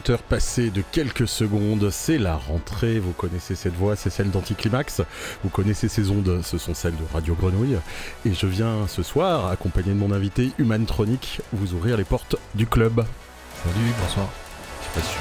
20h passées de quelques secondes, c'est la rentrée. Vous connaissez cette voix, c'est celle d'Anticlimax. Vous connaissez ces ondes, ce sont celles de Radio Grenouille. Et je viens ce soir, accompagné de mon invité Humantronic, vous ouvrir les portes du club. Salut, bonsoir. Je sais pas si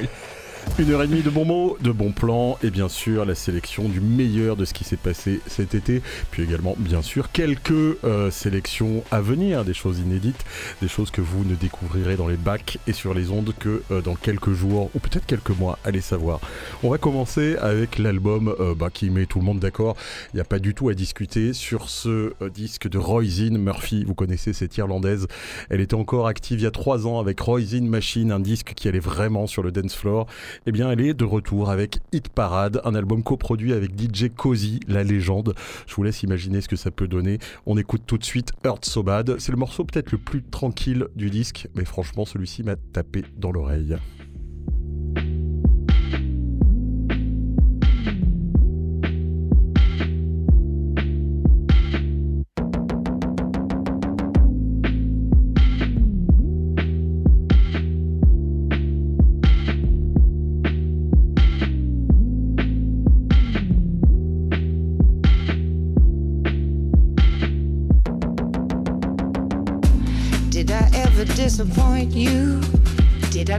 je Une heure et demie de bons mots, de bons plans et bien sûr la sélection du meilleur de ce qui s'est passé cet été. Puis également bien sûr quelques euh, sélections à venir, des choses inédites, des choses que vous ne découvrirez dans les bacs et sur les ondes que euh, dans quelques jours ou peut-être quelques mois, allez savoir. On va commencer avec l'album euh, bah, qui met tout le monde d'accord. Il n'y a pas du tout à discuter sur ce disque de Roisin Murphy. Vous connaissez cette Irlandaise. Elle était encore active il y a trois ans avec Roisin Machine, un disque qui allait vraiment sur le dance floor eh bien, elle est de retour avec Hit Parade, un album coproduit avec DJ Cozy, la légende. Je vous laisse imaginer ce que ça peut donner. On écoute tout de suite Hurt So Bad. C'est le morceau peut-être le plus tranquille du disque, mais franchement, celui-ci m'a tapé dans l'oreille.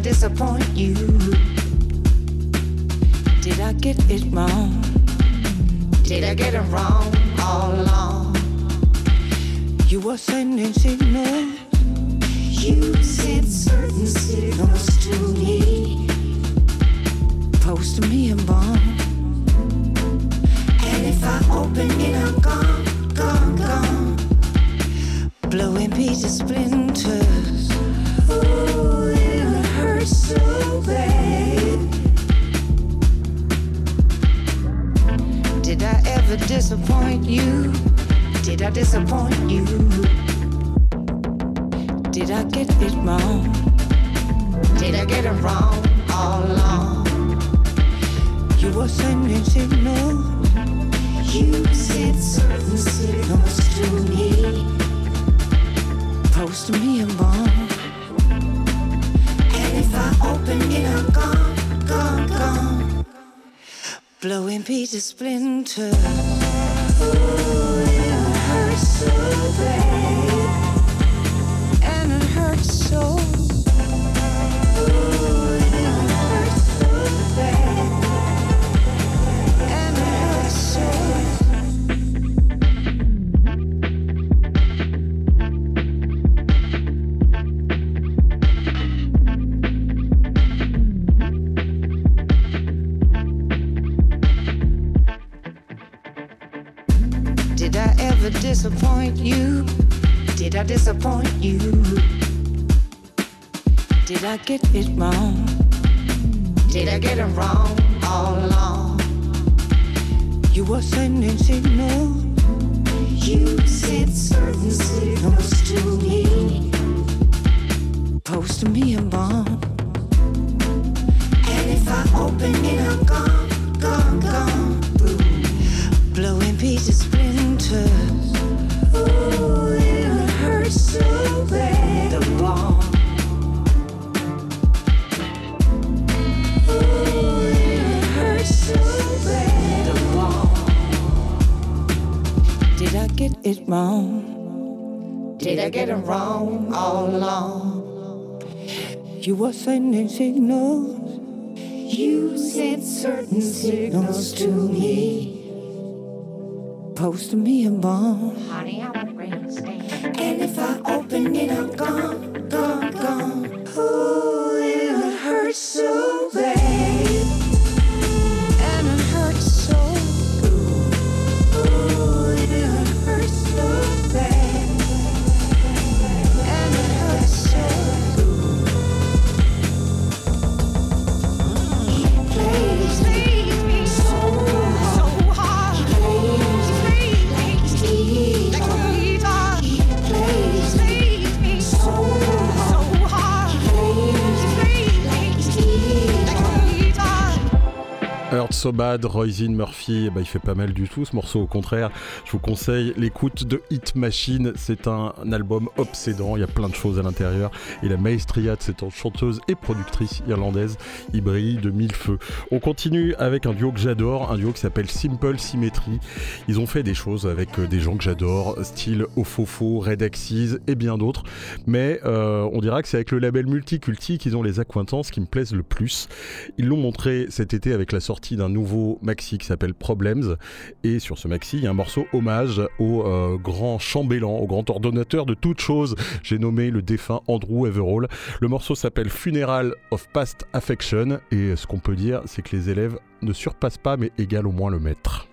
Disappoint you? Did I get it wrong? Did I get it wrong all along? You were sending signals. You sent certain signals to me. Post me a bomb. And if I open it, I'm gone, gone, gone. Blowing pieces, splinters. To me. Post me a bomb. I open I'm gone, gone, gone. Blowing pieces, splinters. Disappoint you? Did I get it wrong? Did I get it wrong all along? You were sending signals. You sent certain signals to me. Post me a bomb. And if I open it, I'm gone, gone, gone. Boom. Blowing pieces, splinters. Get it wrong? Did I get it wrong all along? You were sending signals. You sent certain signals to me. Post me a bomb. Honey, I'm and if I open it, I'm gone, gone, gone. Ooh, it hurts so Hurt So Roisin Murphy, bah, il fait pas mal du tout ce morceau. Au contraire, je vous conseille l'écoute de Hit Machine. C'est un, album obsédant, il y a plein de choses à l'intérieur. Et la maestria de cette chanteuse et productrice irlandaise, il brille de mille feux. On continue avec un duo que j'adore, un duo qui s'appelle Simple Symmetry. Ils ont fait des choses avec euh, des gens que j'adore, style Ofofo, Red Axis et bien d'autres. Mais euh, on dira que c'est avec le label Multiculti qu'ils ont les accointances qui me plaisent le plus. Ils l'ont montré cet été avec la sortie nouveau maxi qui s'appelle Problems. Et sur ce maxi, il y a un morceau hommage au euh, grand chambellan, au grand ordonnateur de toutes choses. J'ai nommé le défunt Andrew Everall. Le morceau s'appelle Funeral of Past Affection. Et ce qu'on peut dire, c'est que les élèves ne surpassent pas, mais égalent au moins le maître.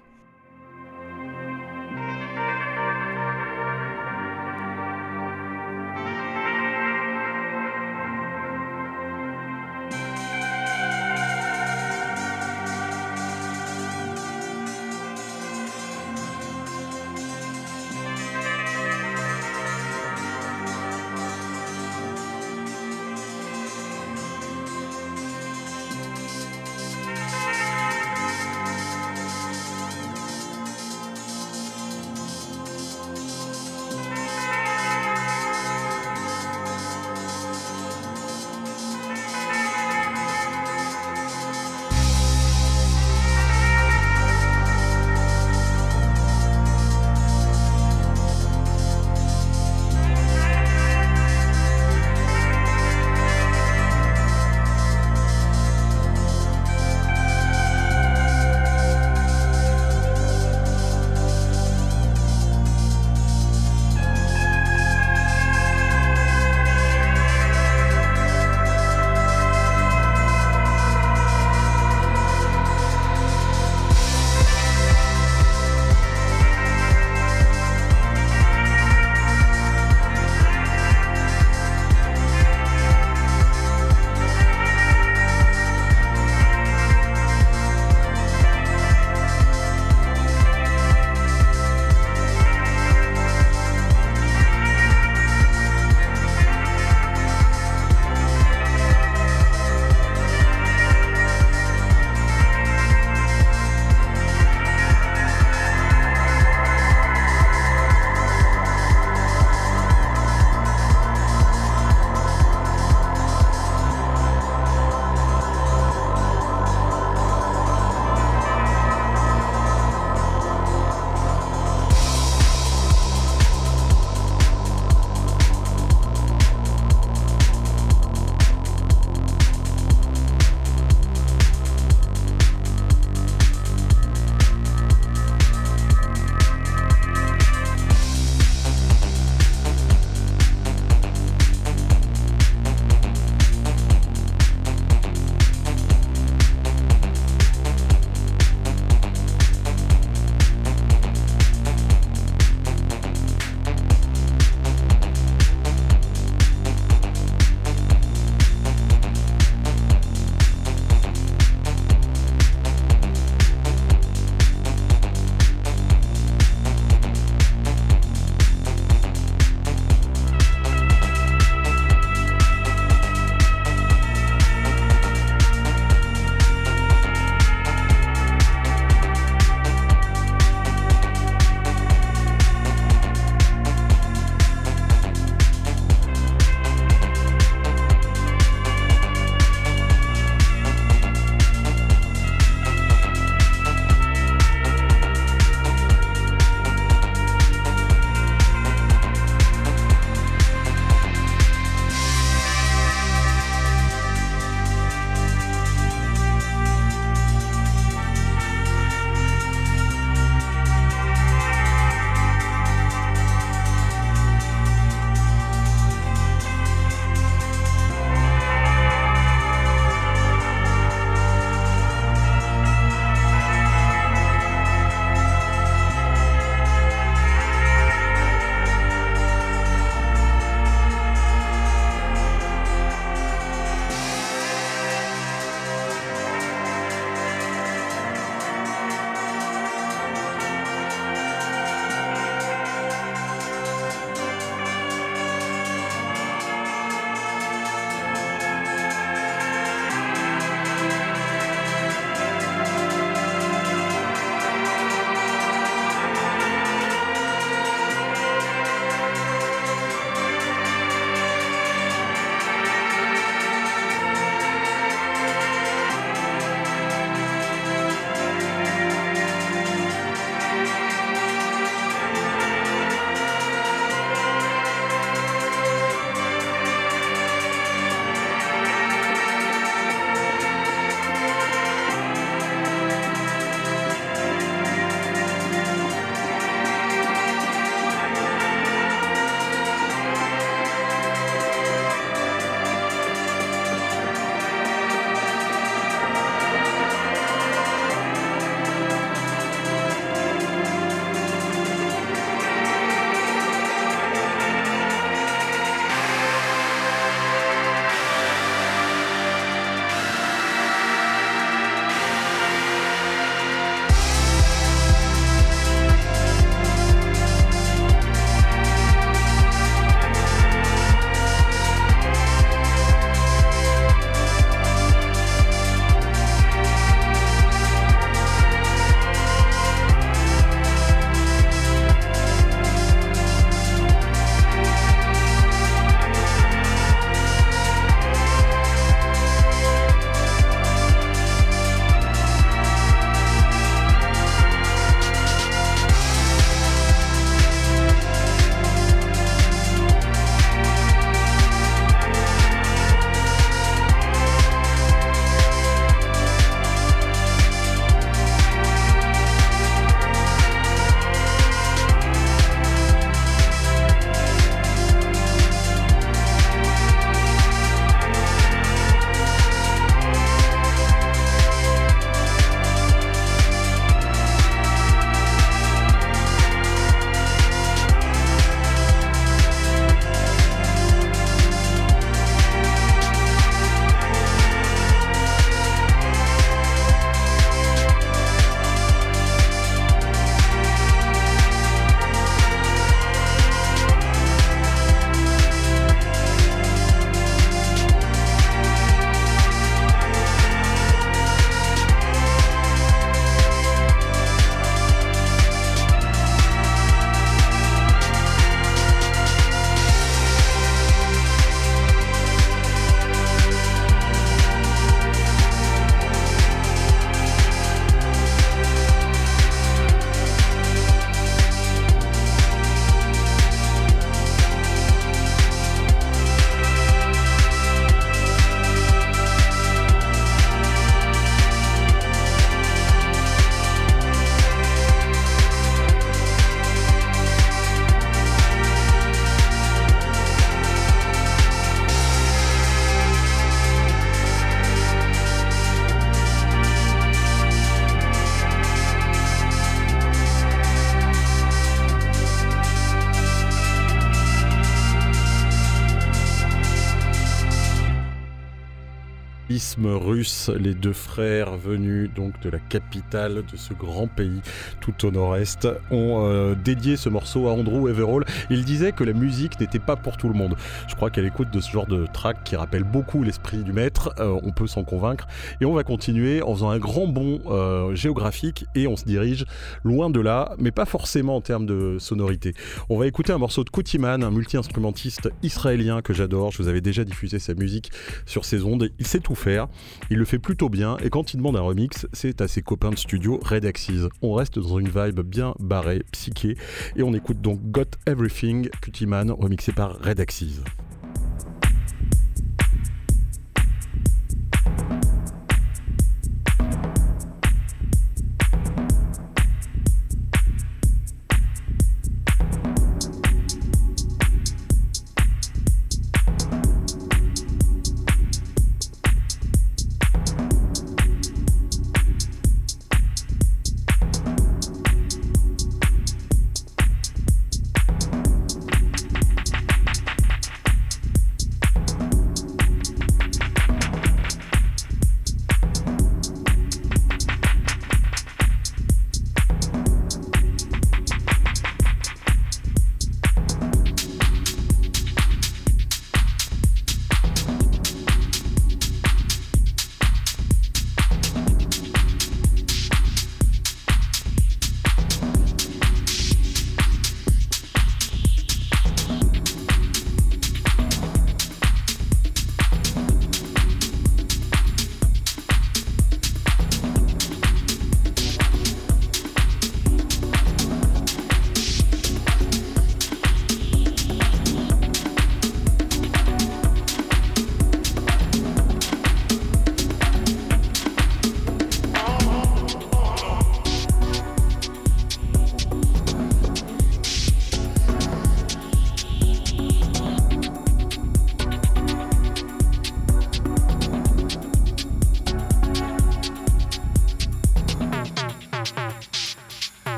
Russe, les deux frères venus donc de la capitale de ce grand pays tout au nord-est ont euh, dédié ce morceau à Andrew Everall. Il disait que la musique n'était pas pour tout le monde. Je crois qu'à l'écoute de ce genre de track qui rappelle beaucoup l'esprit du maître, euh, on peut s'en convaincre. Et on va continuer en faisant un grand bond euh, géographique et on se dirige loin de là, mais pas forcément en termes de sonorité. On va écouter un morceau de Koutiman, un multi-instrumentiste israélien que j'adore. Je vous avais déjà diffusé sa musique sur ses ondes. Il sait tout faire, il le fait plutôt bien et quand il demande un remix, c'est à ses copains de studio Red Axis. On reste dans une vibe bien barrée, psyché et on écoute donc Got Everything, Kutiman, remixé par Red Axis.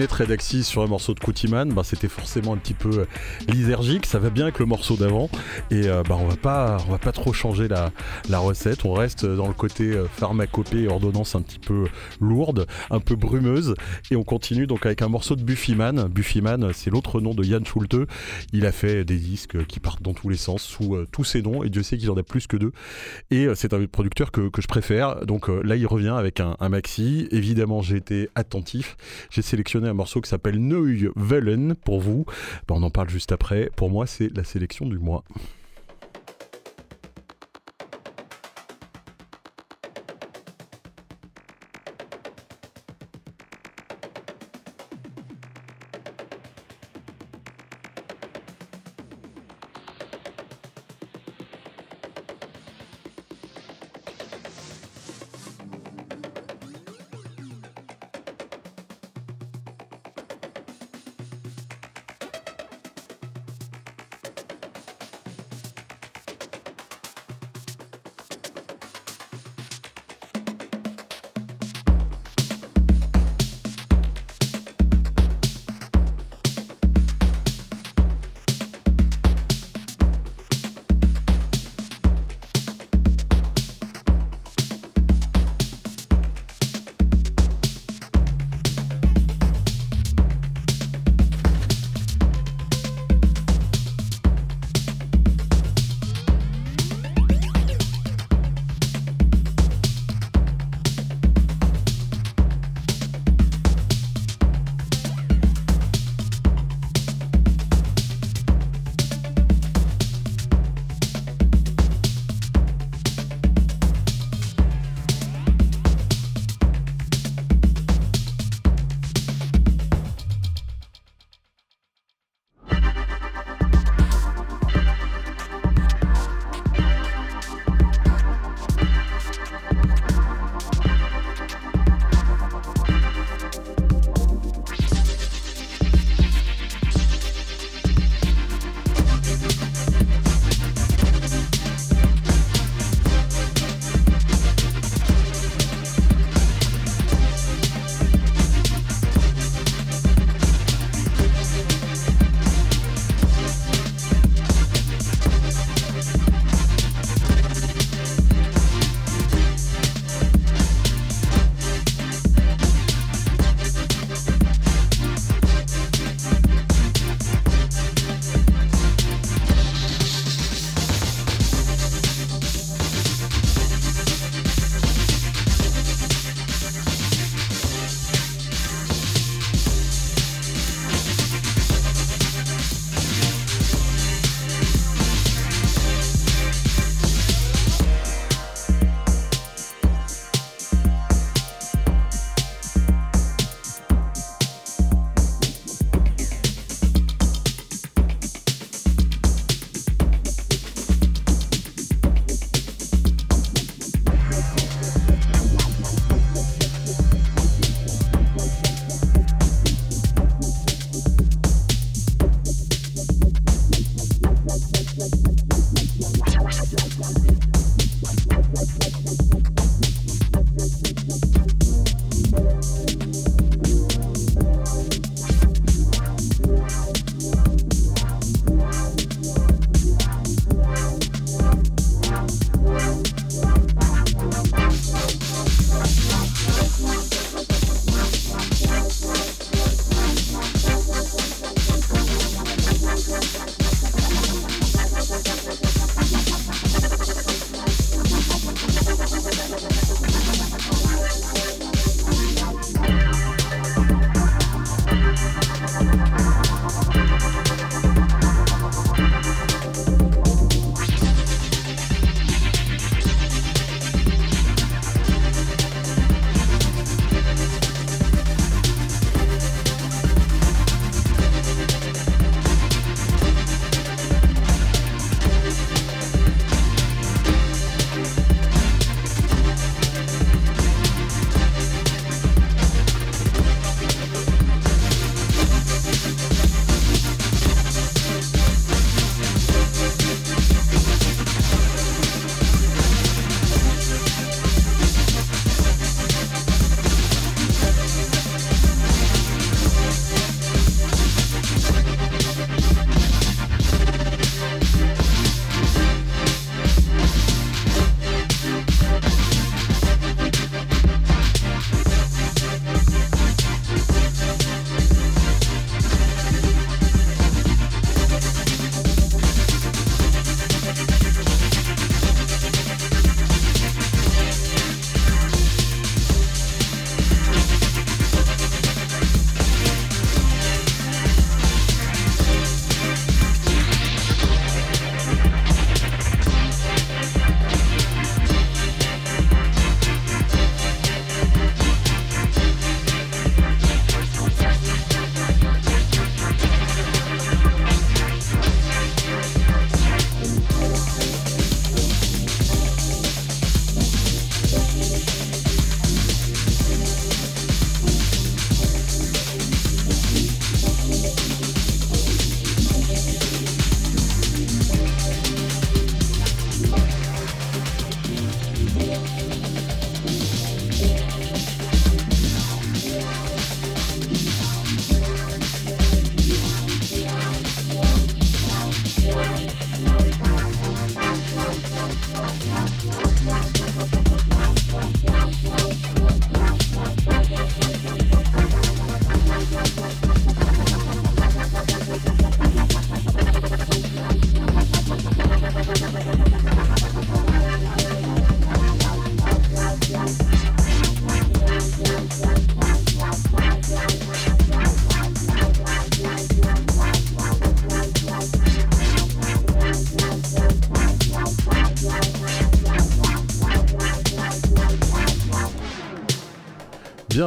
La moulinette Redaxis sur un morceau de Koutiman, bah, c'était forcément un petit peu lysergique, ça va bien avec le morceau d'avant et bah, on va pas on va pas trop changer la, recette, on reste dans le côté pharmacopée et ordonnance un petit peu lourde, un peu brumeuse et on continue donc avec un morceau de Buffyman. Buffyman, c'est l'autre nom de Yann Schulte. Il a fait des disques qui partent tous les sens sous tous ses noms et Dieu sait qu'il en a plus que deux et c'est un producteur que, que, je préfère. Donc là il revient avec un, maxi. Évidemment j'ai été attentif. J'ai sélectionné un morceau qui s'appelle Neuil Wellen pour vous. Ben, on en parle juste après. Pour moi, c'est la sélection du mois.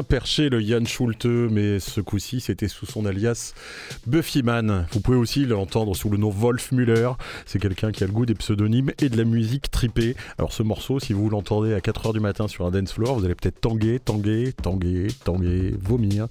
Perché le Yann Schulte, mais ce coup-ci c'était sous son alias Buffyman. Vous pouvez aussi l'entendre sous le nom Wolf Müller. C'est quelqu'un qui a le goût des pseudonymes et de la musique tripée. Alors ce morceau, si vous l'entendez à 4h du matin sur un dance floor, vous allez peut-être tanguer, tanguer, tanguer, tanguer, vomir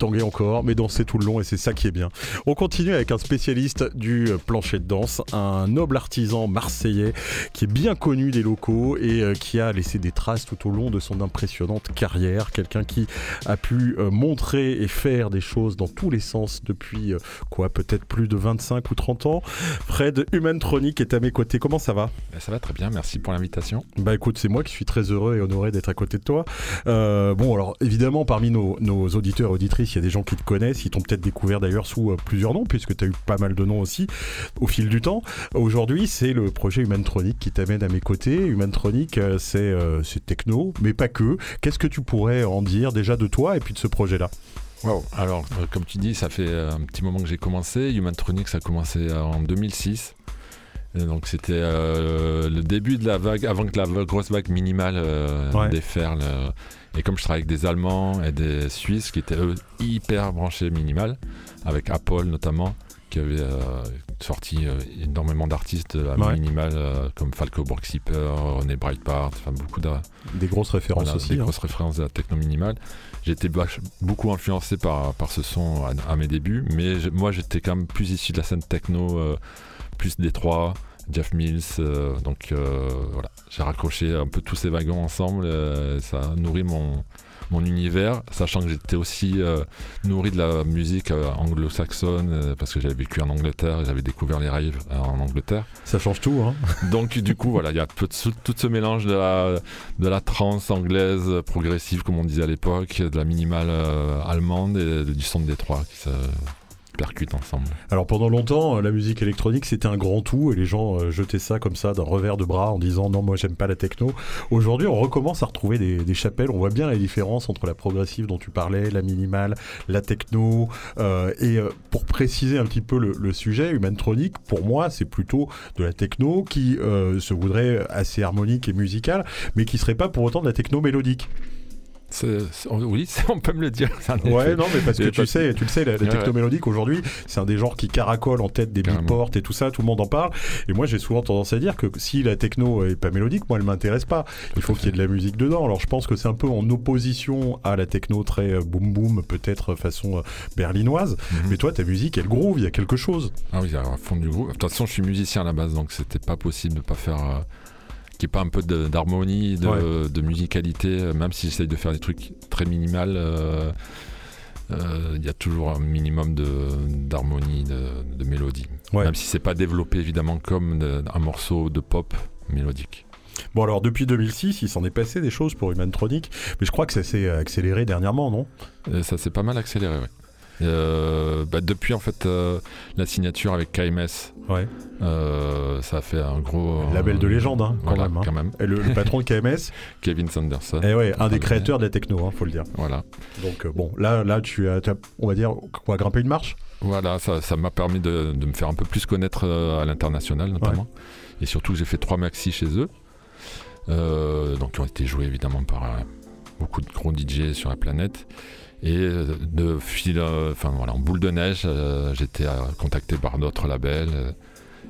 tanguer encore, mais danser tout le long et c'est ça qui est bien. On continue avec un spécialiste du plancher de danse, un noble artisan marseillais qui est bien connu des locaux et euh, qui a laissé des traces tout au long de son impressionnante carrière. Quelqu'un qui a pu euh, montrer et faire des choses dans tous les sens depuis euh, quoi, peut-être plus de 25 ou 30 ans. Fred Humantronic est à mes côtés. Comment ça va? Ben, Ça va très bien, merci pour l'invitation. Bah écoute, c'est moi qui suis très heureux et honoré d'être à côté de toi. bon, alors évidemment, parmi nos, nos auditeurs et auditrices, il y a des gens qui te connaissent, ils t'ont peut-être découvert d'ailleurs sous euh, plusieurs noms, puisque tu as eu pas mal de noms aussi au fil du temps. Aujourd'hui, c'est le projet Humantronic qui t'amène à mes côtés. Humantronic, euh, euh, c'est techno, mais pas que. Qu'est-ce que tu pourrais en dire déjà de toi et puis de ce projet-là? Wow. Alors, comme tu dis, ça fait un petit moment que j'ai commencé. Humantronic, ça a commencé en 2006. donc c'était le début de la vague, avant que la grosse vague minimale déferle et comme je travaille avec des Allemands et des Suisses qui étaient eux hyper branchés minimal, avec Apple notamment, qui avait euh, sorti euh, énormément d'artistes à minimal euh, comme Falco Borgzipper, René Breitbart, enfin beaucoup de des grosses références aussi. Des hein. grosses références à la techno minimale. J'ai été beaucoup influencé par, par ce son à, mes débuts, mais moi j'étais quand même plus issu de la scène techno, plus Détroit. Jeff Mills. Euh, donc euh, voilà, j'ai raccroché un peu tous ces wagons ensemble. Euh, ça a nourri mon, mon univers, sachant que j'étais aussi nourri de la musique anglo-saxonne, parce que j'avais vécu en Angleterre et j'avais découvert les raves en Angleterre. Ça change tout, hein Donc du coup, voilà, il y a tout, ce mélange de la, de la trance anglaise progressive, comme on disait à l'époque, de la minimale allemande et du son de Détroit qui se Alors pendant longtemps, euh, la musique électronique c'était un grand tout et les gens euh, jetaient ça comme ça d'un revers de bras en disant non moi j'aime pas la techno. Aujourd'hui on recommence à retrouver des, chapelles, on voit bien la différence entre la progressive dont tu parlais, la minimale, la techno. Euh, et pour préciser un petit peu le, sujet, Humantronic pour moi c'est plutôt de la techno qui se voudrait assez harmonique et musicale mais qui serait pas pour autant de la techno mélodique oui, on peut me le dire. Ouais, non, mais parce que tu sais, tu le sais, la, techno mélodique aujourd'hui, c'est un des genres qui caracole en tête des beatports et tout ça, tout le monde en parle. Et moi, j'ai souvent tendance à dire que si la techno est pas mélodique, moi, elle m'intéresse pas. Il faut qu'il y ait de la musique dedans. Alors, je pense que c'est un peu en opposition à la techno très euh, boom boom, peut-être façon euh, berlinoise. Mhm. Mais toi, ta musique, elle groove, il y a quelque chose. Ah oui, à fond du groove. De toute façon, je suis musicien à la base, donc c'était pas possible de pas faire. Euh, qui pas un peu d'harmonie, de, musicalité, même si j'essaye de faire des trucs très minimal, euh, euh, il y a toujours un minimum d'harmonie, de, de, mélodie. Même si c'est pas développé évidemment comme un morceau de pop mélodique. Bon alors depuis 2006, il s'en est passé des choses pour Humantronic, mais je crois que ça s'est accéléré dernièrement, non? Euh, Ça s'est pas mal accéléré, oui. Euh, bah, depuis en fait euh, la signature avec KMS, ouais. Euh, ça a fait un gros label de légende hein, quand, même, hein. quand, même, Et le, patron de KMS, Kevin Sanderson. Et eh ouais, un des créateurs de la techno, hein, faut le dire. Voilà. Donc bon, là, là, tu as, on va dire, quoi, grimper une marche? Voilà, ça m'a permis de, de, me faire un peu plus connaître à l'international notamment, et surtout j'ai fait trois maxi chez eux, donc qui ont été joués évidemment par beaucoup de gros DJ sur la planète. Et euh, de fil, euh, enfin voilà, en boule de neige, euh, j'étais contacté par d'autres labels,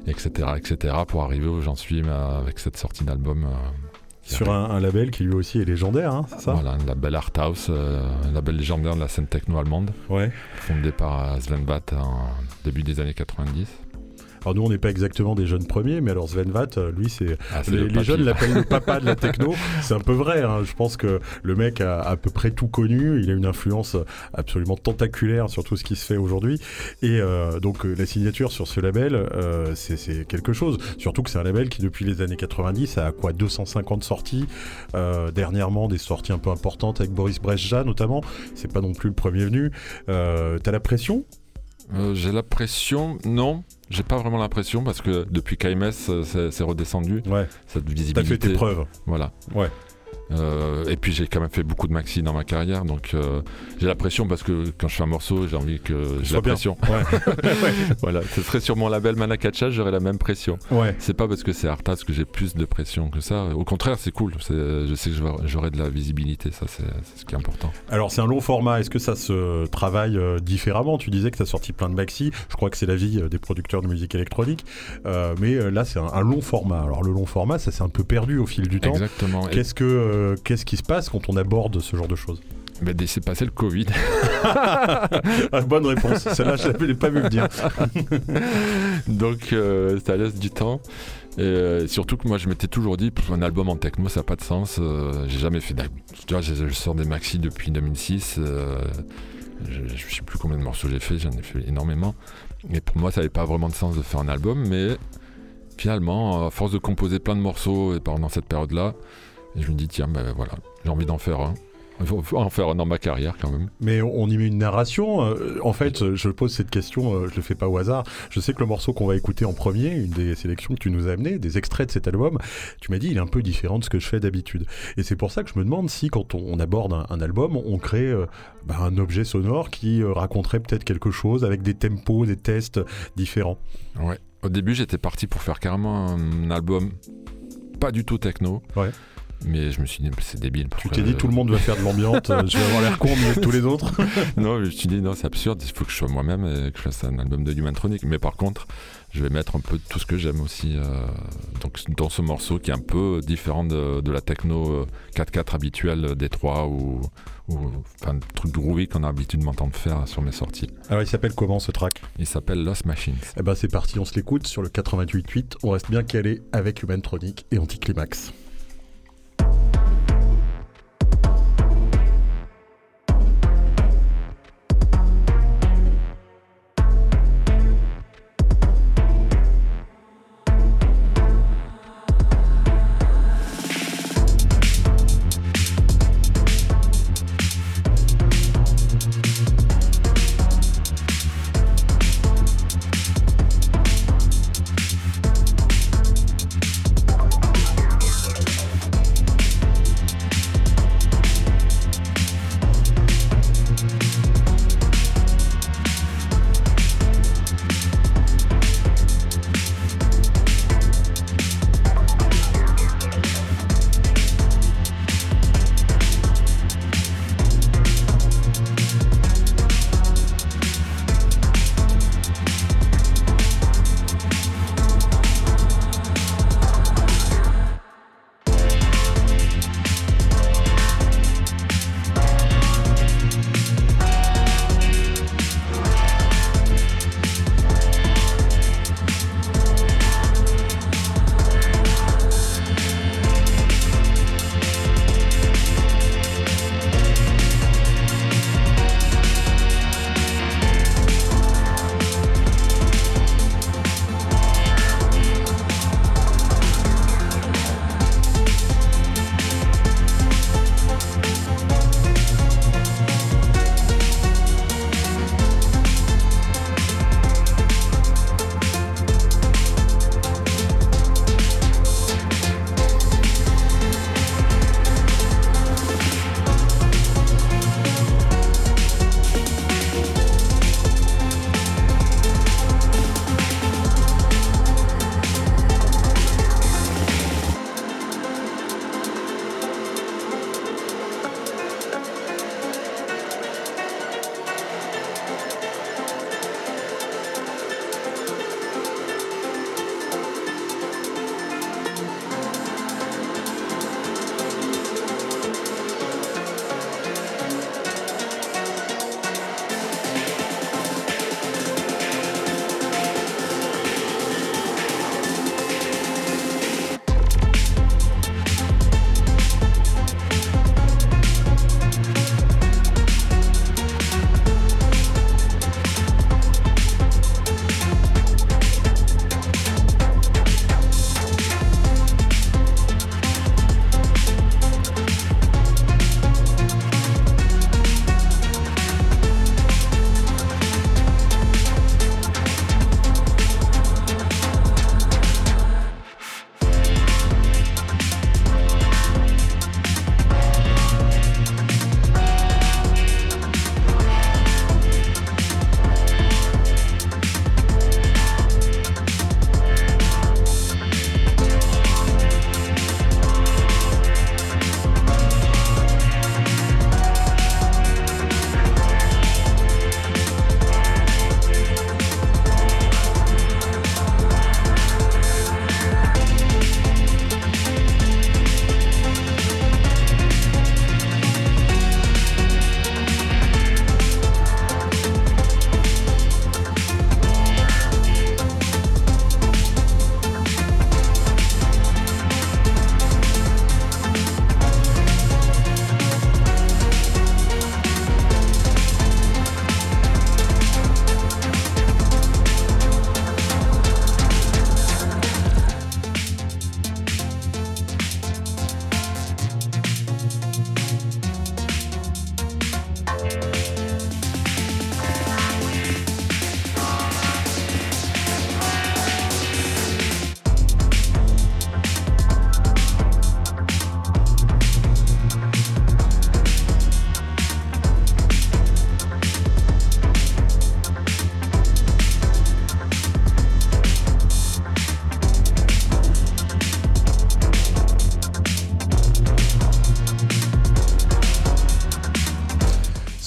etc., etc., pour arriver où j'en suis avec cette sortie d'album. Sur un, label qui lui aussi est légendaire, hein, c'est ça? Voilà, un label Art House, un label légendaire de la scène techno-allemande, ouais. fondé par Sven Bat en début des années 90. Alors nous, on n'est pas exactement des jeunes premiers, mais alors Sven Vath, euh, lui, c'est ah, les, jeunes l'appellent le papa de la techno. C'est un peu vrai. Hein. Je pense que le mec a à peu près tout connu. Il a une influence absolument tentaculaire sur tout ce qui se fait aujourd'hui. Et euh, donc euh, la signature sur ce label, c'est quelque chose. Surtout que c'est un label qui depuis les années 90 a quoi 250 sorties. dernièrement, des sorties un peu importantes avec Boris Brejcha notamment. C'est pas non plus le premier venu. T'as la pression? J'ai la pression, non. J'ai pas vraiment l'impression parce que depuis KMS, euh, c'est redescendu. Ouais. Cette visibilité. T'as fait tes preuves. Voilà. Ouais. Euh, et puis j'ai quand même fait beaucoup de maxi dans ma carrière, donc euh, j'ai la pression parce que quand je fais un morceau, j'ai envie que j'ai la pression. voilà, ce serait sur mon label Manakacha, j'aurais la même pression. Ouais. C'est pas parce que c'est Artas que j'ai plus de pression que ça. Au contraire, c'est cool. Je sais que j'aurai de la visibilité, ça c'est ce qui est important. Alors c'est un long format. Est-ce que ça se travaille euh, différemment? Tu disais que tu as sorti plein de maxi. Je crois que c'est la vie des producteurs de musique électronique. mais là c'est un, un, long format. Alors le long format, ça s'est un peu perdu au fil du temps. Exactement. Qu'est-ce que euh, qu'est-ce qui se passe quand on aborde ce genre de choses ben, c'est passé le Covid. Ah, bonne réponse. Celle-là, je l'avais pas vu le dire. Donc, euh, ça laisse du temps. Et euh, surtout que moi, je m'étais toujours dit, pour un album en techno, ça n'a pas de sens. j'ai jamais fait d'album. Je, je sors des maxi depuis 2006. je, ne sais plus combien de morceaux j'ai fait, j'en ai fait énormément. Et pour moi, ça n'avait pas vraiment de sens de faire un album. Mais finalement, à force de composer plein de morceaux et pendant cette période-là, et je me dis, tiens, ben voilà, j'ai envie d'en faire un. Il faut en faire un dans ma carrière quand même. Mais on y met une narration. Euh, en fait, je pose cette question, euh, je le fais pas au hasard. Je sais que le morceau qu'on va écouter en premier, une des sélections que tu nous as amené, des extraits de cet album, tu m'as dit il est un peu différent de ce que je fais d'habitude. Et c'est pour ça que je me demande si quand on, aborde un, album, on crée euh, bah, un objet sonore qui raconterait peut-être quelque chose avec des tempos, des tests différents. Ouais. Au début, j'étais parti pour faire carrément un album pas du tout techno. Ouais. Mais je me suis dit, c'est débile. Tu t'es dit, tout le monde va faire de l'ambiance, euh, je vais avoir l'air con de tous les autres Non, je me suis dit, non, c'est absurde, il faut que je sois moi-même et que je fasse un album de Humantronic. Mais par contre, je vais mettre un peu tout ce que j'aime aussi euh, donc, dans ce morceau qui est un peu différent de, la techno 4-4 euh, habituelle des trois ou, ou enfin, truc groovy qu'on a l'habitude de m'entendre faire sur mes sorties. Alors, il s'appelle comment ce track? Il s'appelle Lost Machines. Eh ben, c'est parti, on se l'écoute sur le 88.8. On reste bien calé avec Humantronic et Anticlimax.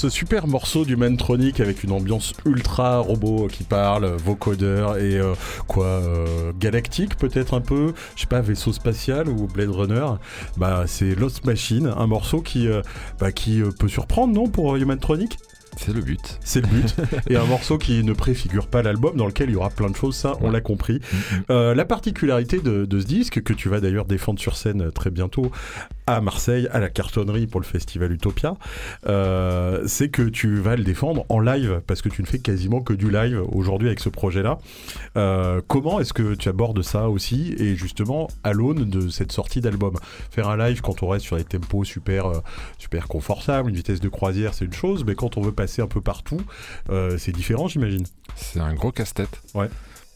Ce super morceau du Mantronic avec une ambiance ultra robot qui parle, vocodeur et euh, quoi, euh, galactique peut-être un peu, je sais pas, vaisseau spatial ou Blade Runner. Bah, c'est Lost Machine, un morceau qui, euh, bah, qui peut surprendre, non, pour Humantronic C'est le but. C'est le but. et un morceau qui ne préfigure pas l'album, dans lequel il y aura plein de choses, ça, on l'a compris. Mhm. Euh, la particularité de, de ce disque, que tu vas d'ailleurs défendre sur scène très bientôt à Marseille, à la cartonnerie pour le festival Utopia, euh, c'est que tu vas le défendre en live, parce que tu ne fais quasiment que du live aujourd'hui avec ce projet-là. Euh, comment est-ce que tu abordes ça aussi, et justement à l'aune de cette sortie d'album? Faire un live quand on reste sur des tempos super, euh, super confortables, une vitesse de croisière, c'est une chose, mais quand on veut passer un peu partout, euh, c'est différent, j'imagine. C'est un gros casse-tête. Ouais.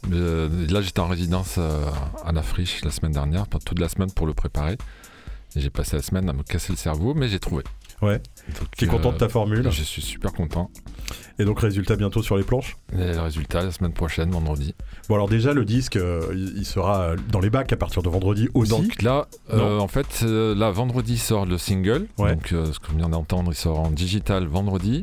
Là, j'étais en résidence à la friche la semaine dernière, pendant toute la semaine pour le préparer. J'ai passé la semaine à me casser le cerveau, mais j'ai trouvé. Ouais. Tu es content de ta formule? Je suis super content. Et donc résultat bientôt sur les planches? Et le résultat, la semaine prochaine, vendredi. Bon alors déjà le disque euh, il sera dans les bacs à partir de vendredi aussi. Donc là, euh, en fait, euh, là, vendredi sort le single. Ouais. Donc, euh, ce que je viens d'entendre, il sort en digital vendredi.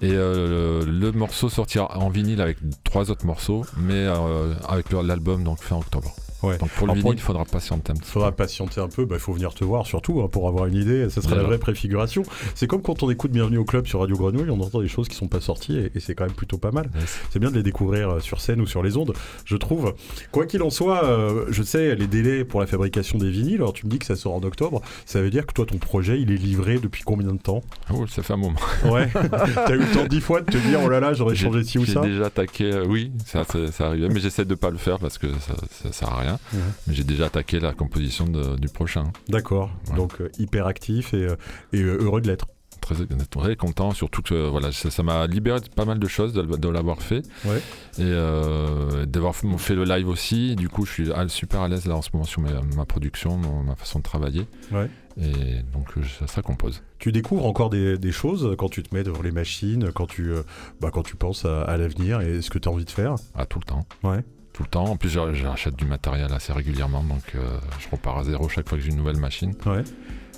Et euh, le, le morceau sortira en vinyle avec trois autres morceaux, mais euh, avec l'album donc fin octobre. Ouais. Donc pour le vinyle, il faudra patienter un petit Faudra patienter un peu, il faut venir te voir surtout hein, pour avoir une idée, ça sera la vraie préfiguration. C'est comme quand on écoute Bienvenue au club sur Radio Grenouille, on entend des choses qui sont pas sorties et, et c'est quand même plutôt pas mal. peu. Yes. C'est bien de les découvrir euh, sur scène ou sur les ondes, je trouve. Quoi qu'il en soit, euh, je sais les délais pour la fabrication des vinyles, alors tu me dis que ça sort en octobre, ça veut dire que toi ton projet il est livré depuis combien de temps? Oh, ça fait un moment. Ouais, t'as eu le temps dix fois de te dire oh là là j'aurais J'ai changé ci ou j'ai ça? déjà attaqué, euh, oui, ça, ça, ça arrivait, mais j'essaie de pas le faire parce que ça, ça sert à rien. Mhm. Mais j'ai déjà attaqué la composition de- du prochain. D'accord, Ouais. donc euh, hyper actif et, euh, et, euh, heureux de l'être. Très, très content, surtout que voilà, ça m'a libéré de pas mal de choses de, de l'avoir fait. Ouais. Et euh, d'avoir fait, le live aussi. Du coup, je suis super à l'aise là en ce moment sur ma, ma production, ma façon de travailler. Ouais. Et donc, ça, ça compose. Tu découvres encore des, des choses quand tu te mets devant les machines, quand tu, euh, bah, quand tu penses à, à l'avenir et ce que tu as envie de faire? À tout le temps. Ouais. Tout le temps. En plus, j'achète du matériel assez régulièrement. Donc, euh, je repars à zéro chaque fois que j'ai une nouvelle machine. Ouais.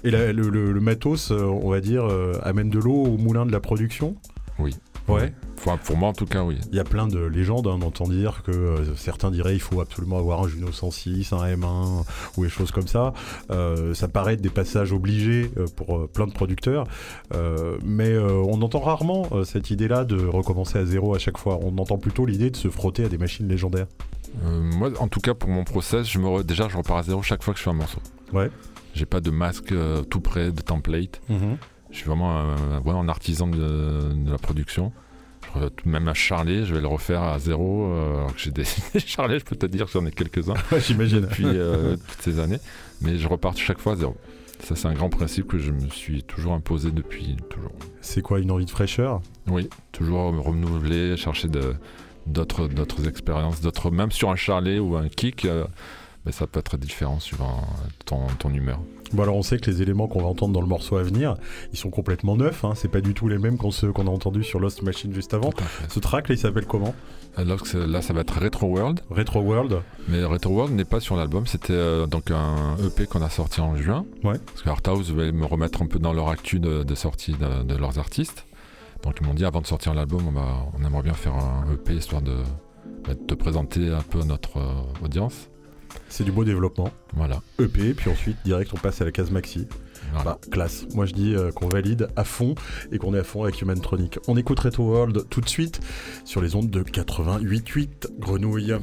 Et la- le, le- le matos, euh, on va dire, euh, amène de l'eau au moulin de la production? Oui. Ouais. Enfin, pour moi, en tout cas, oui. Il y a plein de légendes, hein, on entend dire que euh, certains diraient il faut absolument avoir un Juno 106, un M1 ou des choses comme ça. Euh, ça paraît être des passages obligés euh, pour plein de producteurs, mais on entend rarement cette idée-là de recommencer à zéro à chaque fois. On entend plutôt l'idée de se frotter à des machines légendaires. Moi, en tout cas, pour mon process, je me re- déjà, je repars à zéro chaque fois que je fais un morceau. Ouais. J'ai pas de masque tout près, de template. Je suis vraiment un, un artisan de, de la production. Même un charlet, je vais le refaire à zéro. euh, alors que j'ai des, charlets, je peux te dire que j'en ai quelques-uns J'imagine. depuis euh, toutes ces années. Mais je repars chaque fois à zéro. Ça, c'est un grand principe que je me suis toujours imposé depuis toujours. C'est quoi une envie de fraîcheur? Oui, toujours me renouveler, chercher d'autres d'autres expériences, d'autres même sur un charlet ou un kick. euh, mais ça peut être différent suivant ton, ton humeur. Bon alors on sait que les éléments qu'on va entendre dans le morceau à venir, ils sont complètement neufs, hein. c'est pas du tout les mêmes qu'on a entendus sur Lost Machine juste avant. Ce track là il s'appelle comment? Alors que c'est- là, ça va être Retro World. Retro World Mais Retro World n'est pas sur l'album, c'était euh, donc un EP qu'on a sorti en juin. Ouais. Parce que Arthouse voulait me remettre un peu dans leur actu de, de sortie de, de leurs artistes. Donc ils m'ont dit avant de sortir l'album, on, va- on aimerait bien faire un EP histoire de, bah, de te présenter un peu notre euh, audience. C'est du beau développement. Voilà. EP, puis ensuite direct on passe à la case maxi. Voilà. Bah, classe. Moi je dis euh, qu'on valide à fond et qu'on est à fond avec Humantronic. On écoute Retro World tout de suite sur les ondes de 88.8 Grenouille.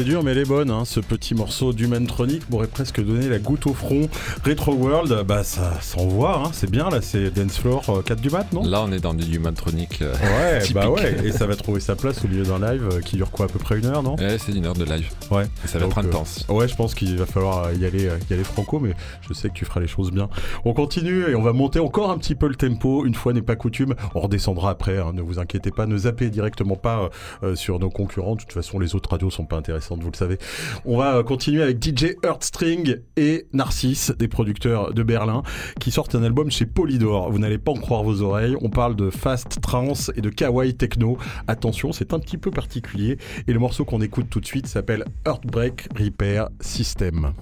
C'est dur, mais elle est bonne. Hein. Ce petit morceau d'Humantronic m'aurait presque donné la goutte au front. Retro World, bah ça s'envoie, hein. c'est bien là, c'est Dance Floor 4 du mat, non? Là, on est dans du Humantronic. Euh, ouais, bah ouais, et ça va trouver sa place au milieu d'un live euh, qui dure quoi, à peu près une heure, non? Ouais, c'est une heure de live. Ouais. Et ça va être intense. ouais, je pense qu'il va falloir y aller, y aller franco, mais je sais que tu feras les choses bien. On continue et on va monter encore un petit peu le tempo. Une fois n'est pas coutume, on redescendra après. Hein. ne vous inquiétez pas, ne zappez directement pas sur nos concurrents. De toute façon, les autres radios sont pas intéressantes, vous le savez. On va euh, continuer avec DJ Earthstring et Narcisse, des producteurs de Berlin, qui sortent un album chez Polydor. Vous n'allez pas en croire vos oreilles. On parle de fast trance et de kawaii techno. Attention, c'est un petit peu particulier. Et le morceau qu'on écoute tout de suite s'appelle Earthbreak Repair System.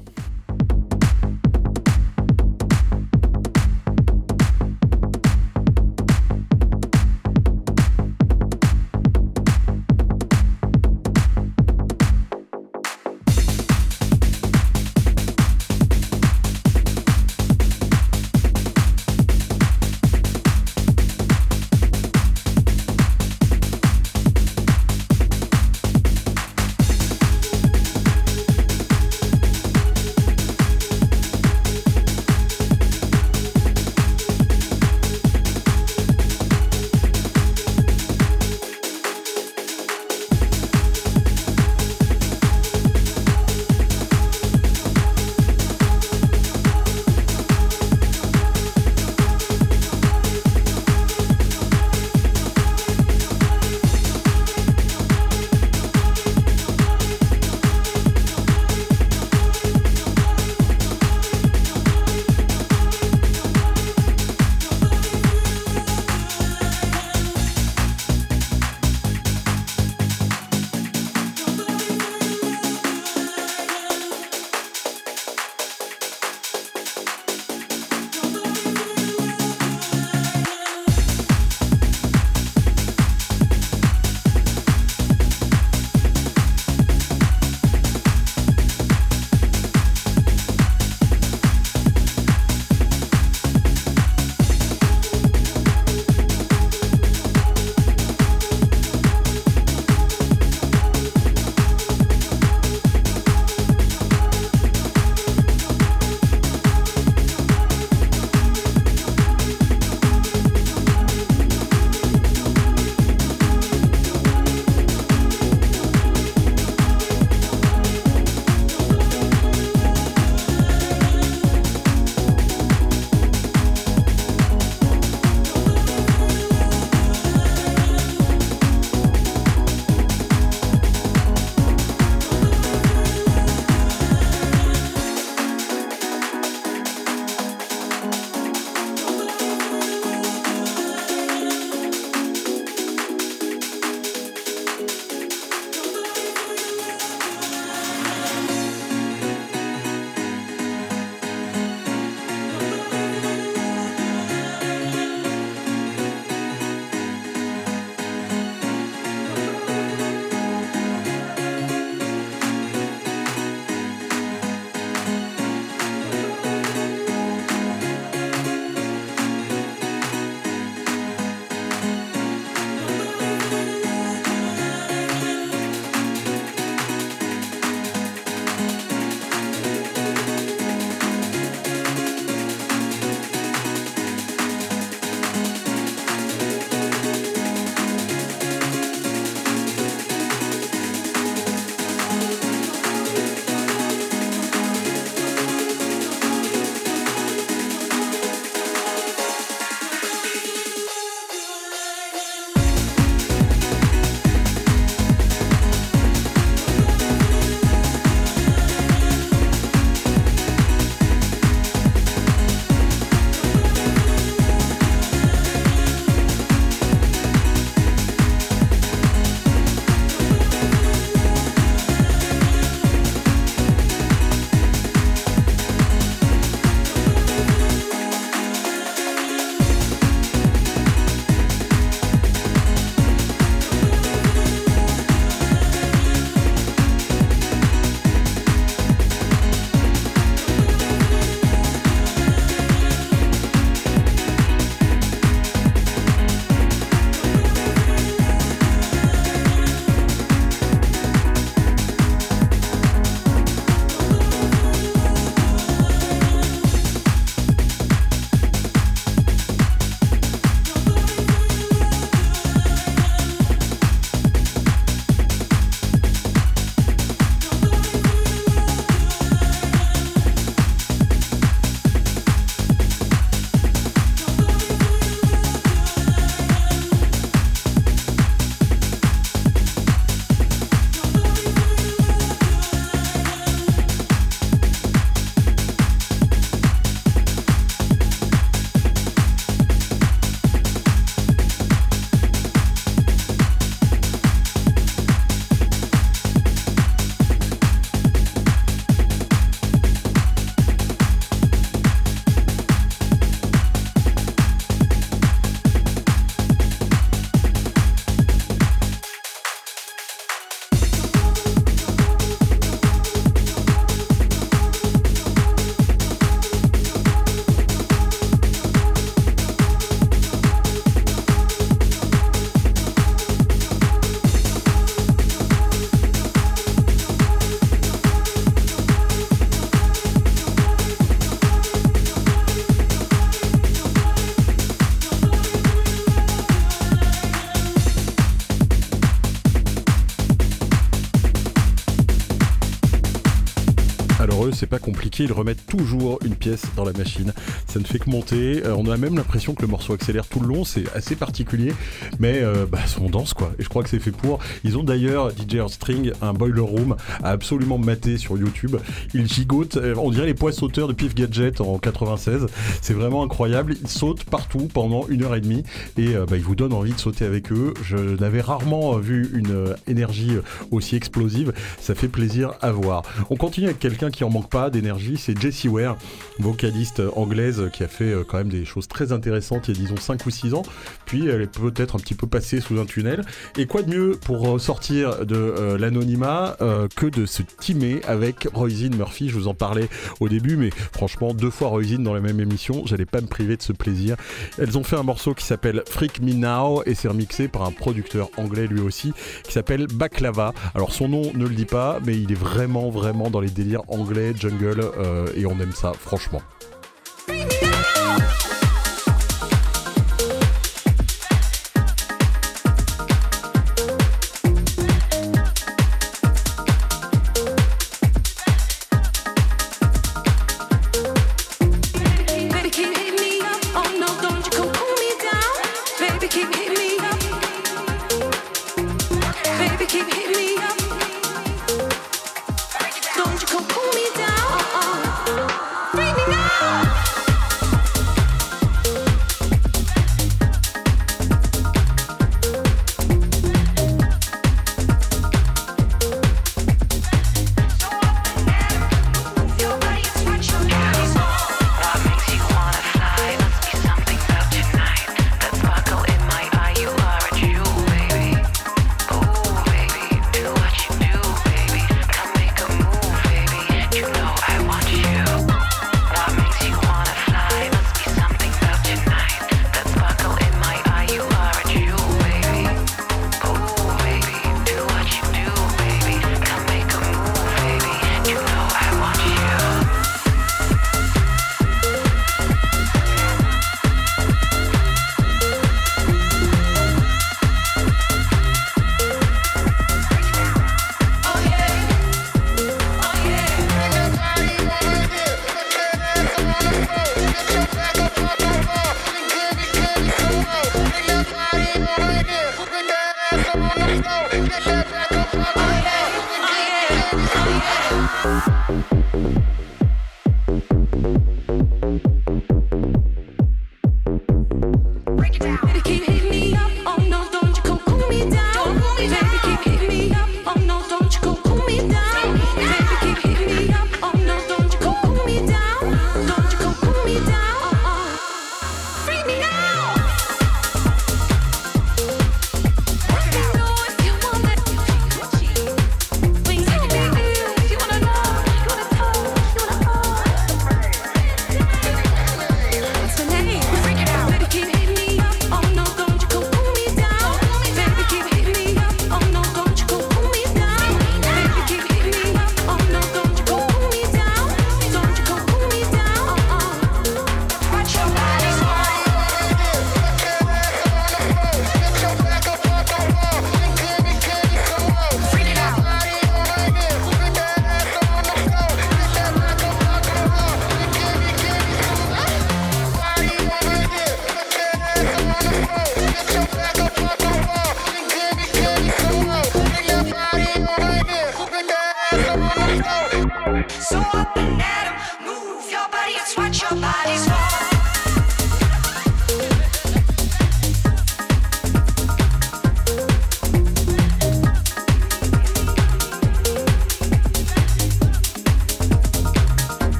Pas compliqué, ils remettent toujours une pièce dans la machine. Ça ne fait que monter. Euh, on a même l'impression que le morceau accélère tout le long, c'est assez particulier, mais euh, bah, on danse quoi. Et je crois que c'est fait pour. Ils ont d'ailleurs, DJ String, un boiler room à absolument mater sur YouTube. Ils gigotent, euh, on dirait les poids sauteurs de Pif Gadget en 96. C'est vraiment incroyable. Ils sautent partout pendant une heure et demie et bah, ils vous donnent envie de sauter avec eux. Je n'avais rarement vu une énergie aussi explosive. Ça fait plaisir à voir. On continue avec quelqu'un qui en manque pas d'énergie, c'est Jessie Ware, vocaliste anglaise qui a fait euh, quand même des choses très intéressantes il y a disons 5 ou 6 ans, puis elle est peut-être un petit peu passée sous un tunnel. Et quoi de mieux pour sortir de euh, l'anonymat euh, que de se teamer avec Roisin Murphy, je vous en parlais au début, mais franchement deux fois Roisin dans la même émission, j'allais pas me priver de ce plaisir. Elles ont fait un morceau qui s'appelle Freak Me Now et c'est remixé par un producteur anglais lui aussi qui s'appelle Baklava. Alors son nom ne le dit pas, mais il est vraiment vraiment dans les délires anglais, euh, et on aime ça franchement.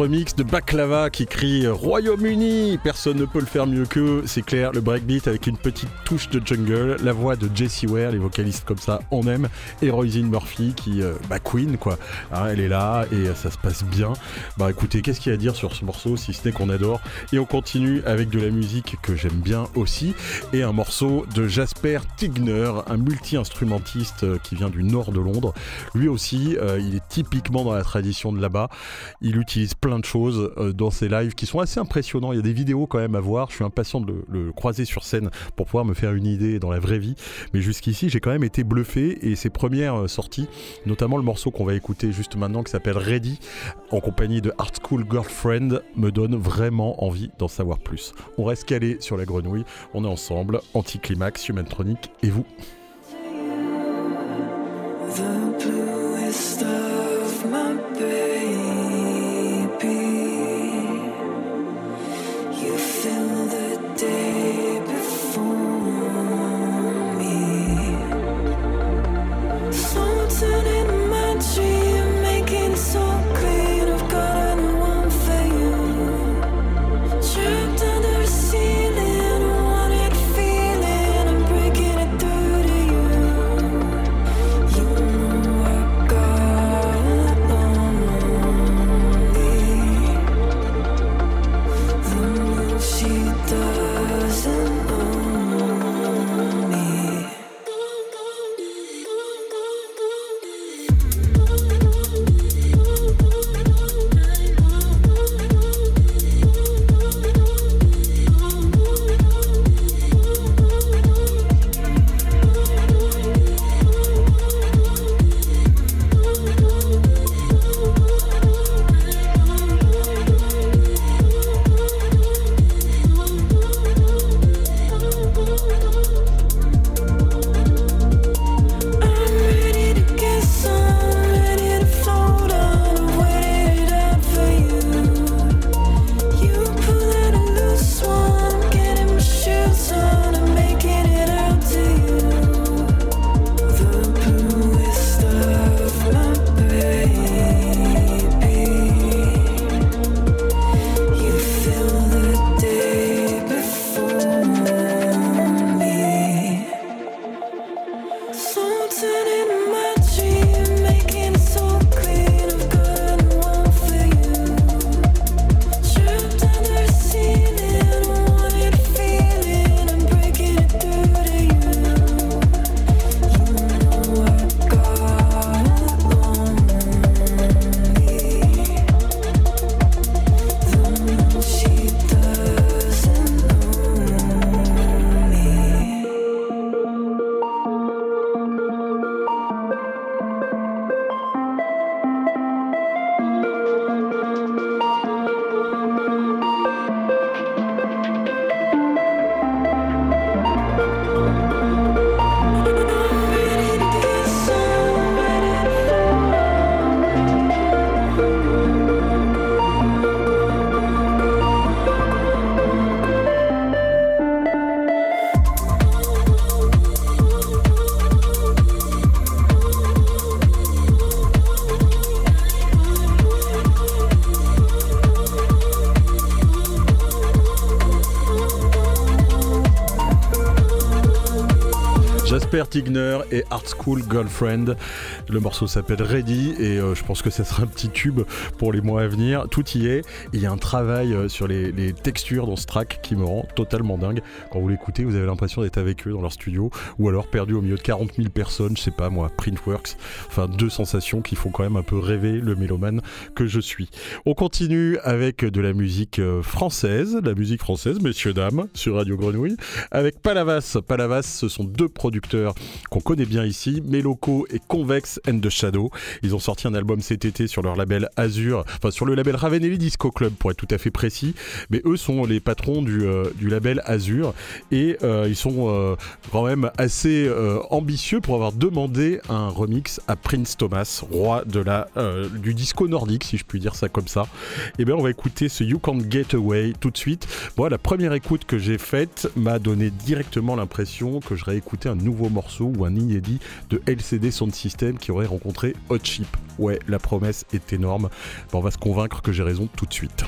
Remix de Baklava qui crie Royaume-Uni, personne ne peut le faire mieux qu'eux, c'est clair, le breakbeat avec une petite touche de jungle, la voix de Jessie Ware, les vocalistes comme ça, on aime, et Roisin Murphy qui, euh, bah Queen quoi, hein, elle est là et ça se bien. Bah écoutez, qu'est-ce qu'il y a à dire sur ce morceau si ce n'est qu'on adore? Et on continue avec de la musique que j'aime bien aussi, et un morceau de Jasper Tigner, un multi-instrumentiste euh, qui vient du nord de Londres. Lui aussi, euh, il est typiquement dans la tradition de là-bas il utilise plein de choses euh, dans ses lives qui sont assez impressionnants. Il y a des vidéos quand même à voir. Je suis impatient de le, croiser sur scène pour pouvoir me faire une idée dans la vraie vie. Mais jusqu'ici, j'ai quand même été bluffé et ses premières sorties, notamment le morceau qu'on va écouter juste maintenant qui s'appelle Ready, en compagnie de Art School Girlfriend, me donne vraiment envie d'en savoir plus. On reste calé sur la grenouille. On est ensemble. Anticlimax, Humantronic et vous. Tigner et Art School Girlfriend. Le morceau s'appelle Ready et euh, je pense que ça sera un petit tube pour les mois à venir. Tout y est. Il y a un travail euh, sur les, textures dans ce track qui me rend totalement dingue. Quand vous l'écoutez, vous avez l'impression d'être avec eux dans leur studio ou alors perdu au milieu de 40 000 personnes, je sais pas moi, Printworks. Enfin, deux sensations qui font quand même un peu rêver le mélomane que je suis. On continue avec de la musique euh, française, la musique française, messieurs, dames, sur Radio Grenouille, avec Palavas. Palavas, ce sont deux producteurs qu'on connaît bien ici, Meloco et Convex and the Shadow. Ils ont sorti un album cet été sur leur label Azure, enfin sur le label Ravenelli Disco Club pour être tout à fait précis. Mais eux sont les patrons du, euh, label Azure et euh, ils sont euh, quand même assez ambitieux pour avoir demandé un remix à Prince Thomas, roi de la, du disco nordique, si je puis dire ça comme ça. Et eh bien on va écouter ce You Can't Get Away tout de suite. Moi, la première écoute que j'ai faite m'a donné directement l'impression que je réécoutais un nouveau morceau ou un inédit de LCD Sound System qui aurait rencontré Hot Chip. Ouais, la promesse est énorme. on va se convaincre que j'ai raison tout de suite.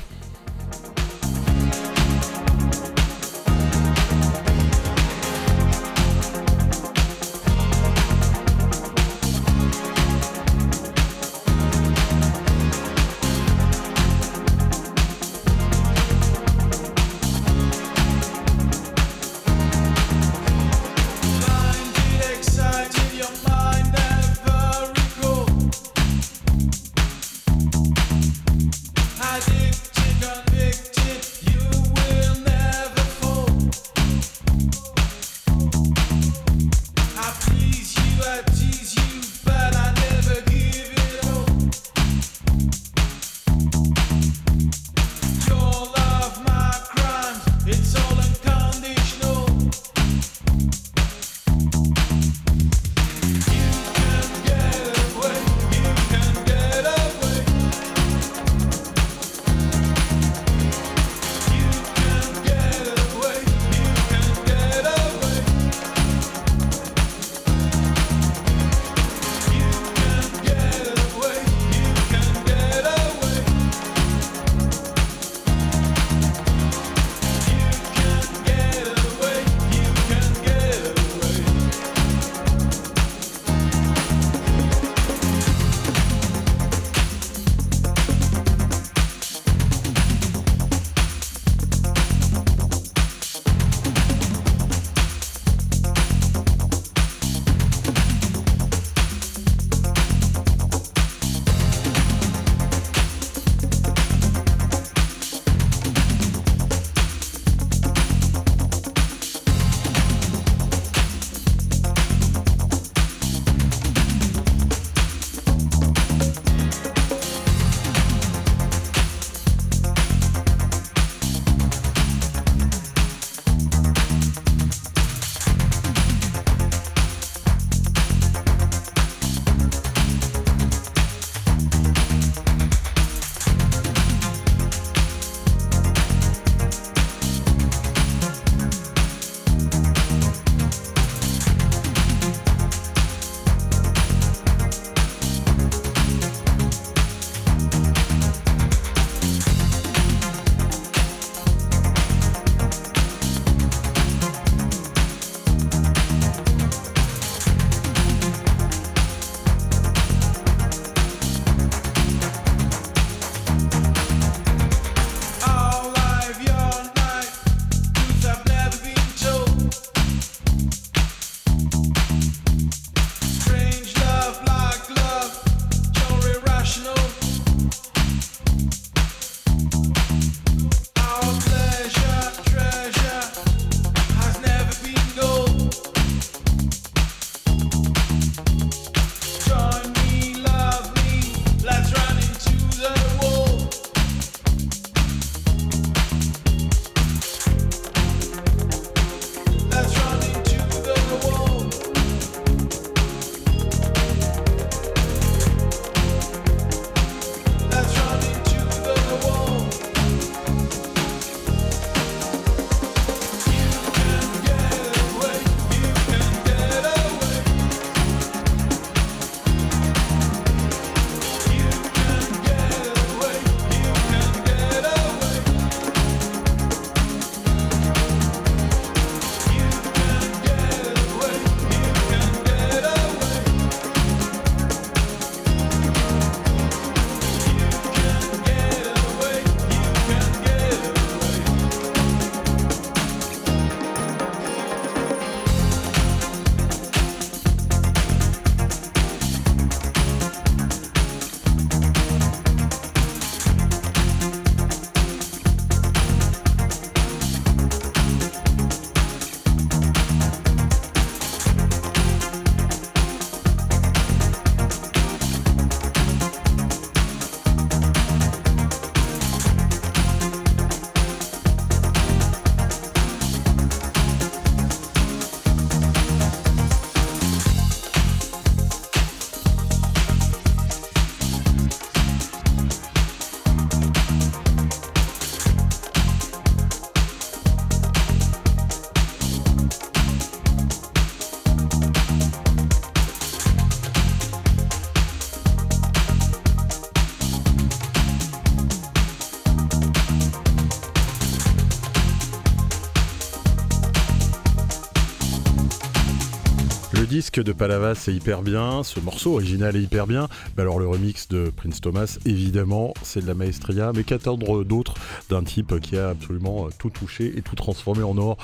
De Palavas est hyper bien, ce morceau original est hyper bien. Alors le remix de Prince Thomas, évidemment, c'est de la maestria, mais qu'attendre d'autre d'un type qui a absolument tout touché et tout transformé en or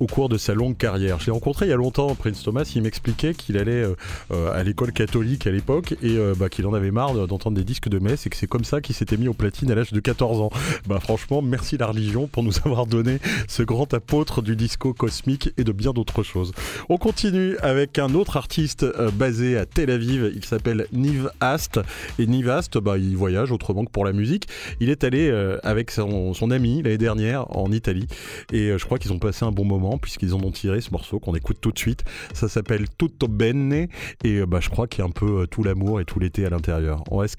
au cours de sa longue carrière. Je l'ai rencontré il y a longtemps, Prince Thomas, il m'expliquait qu'il allait euh, euh, à l'école catholique à l'époque et euh, bah, qu'il en avait marre d'entendre des disques de messe et que c'est comme ça qu'il s'était mis au platine à l'âge de 14 ans. Bah franchement, merci la religion pour nous avoir donné ce grand apôtre du disco cosmique et de bien d'autres choses. On continue avec un autre artiste basé à Tel Aviv, il s'appelle Niv Ast et Niv Ast, bah, il voyage autrement que pour la musique. Il est allé avec son, son ami l'année dernière en Italie et je crois qu'ils ont passé un bon moment puisqu'ils en ont tiré ce morceau qu'on écoute tout de suite. Ça s'appelle Tutto Bene et bah, je crois qu'il y a un peu euh, tout l'amour et tout l'été à l'intérieur. On va se.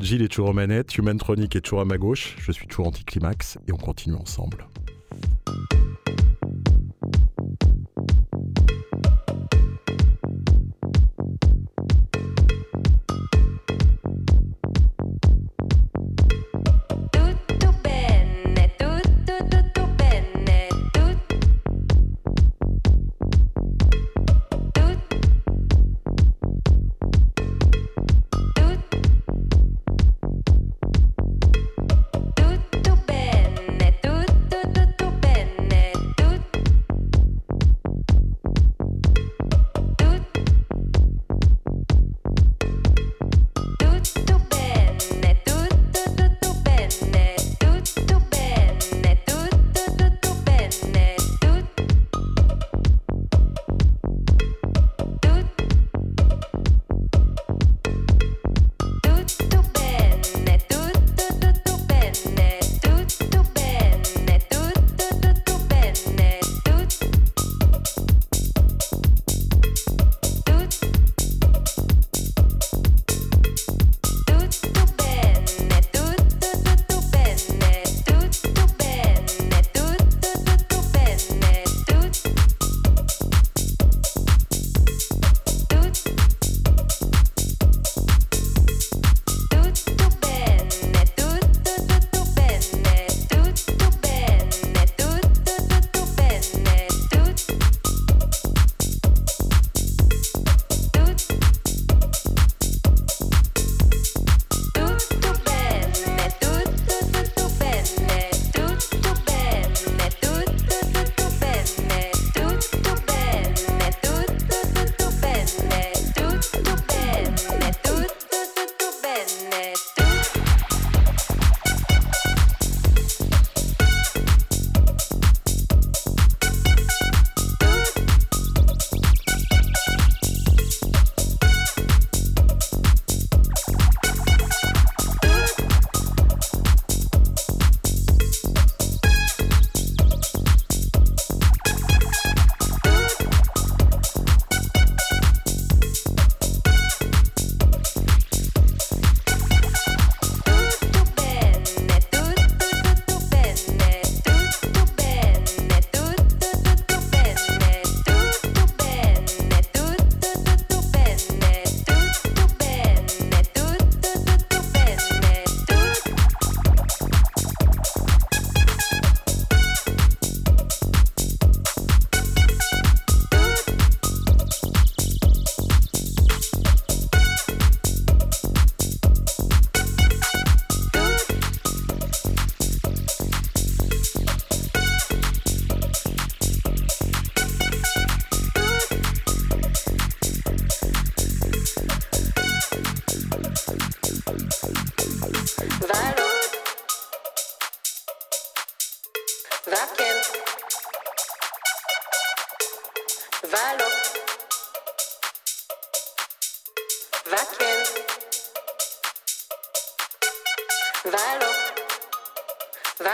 Jill est toujours aux manettes, Humantronic est toujours à ma gauche. Je suis toujours anti-climax et on continue ensemble.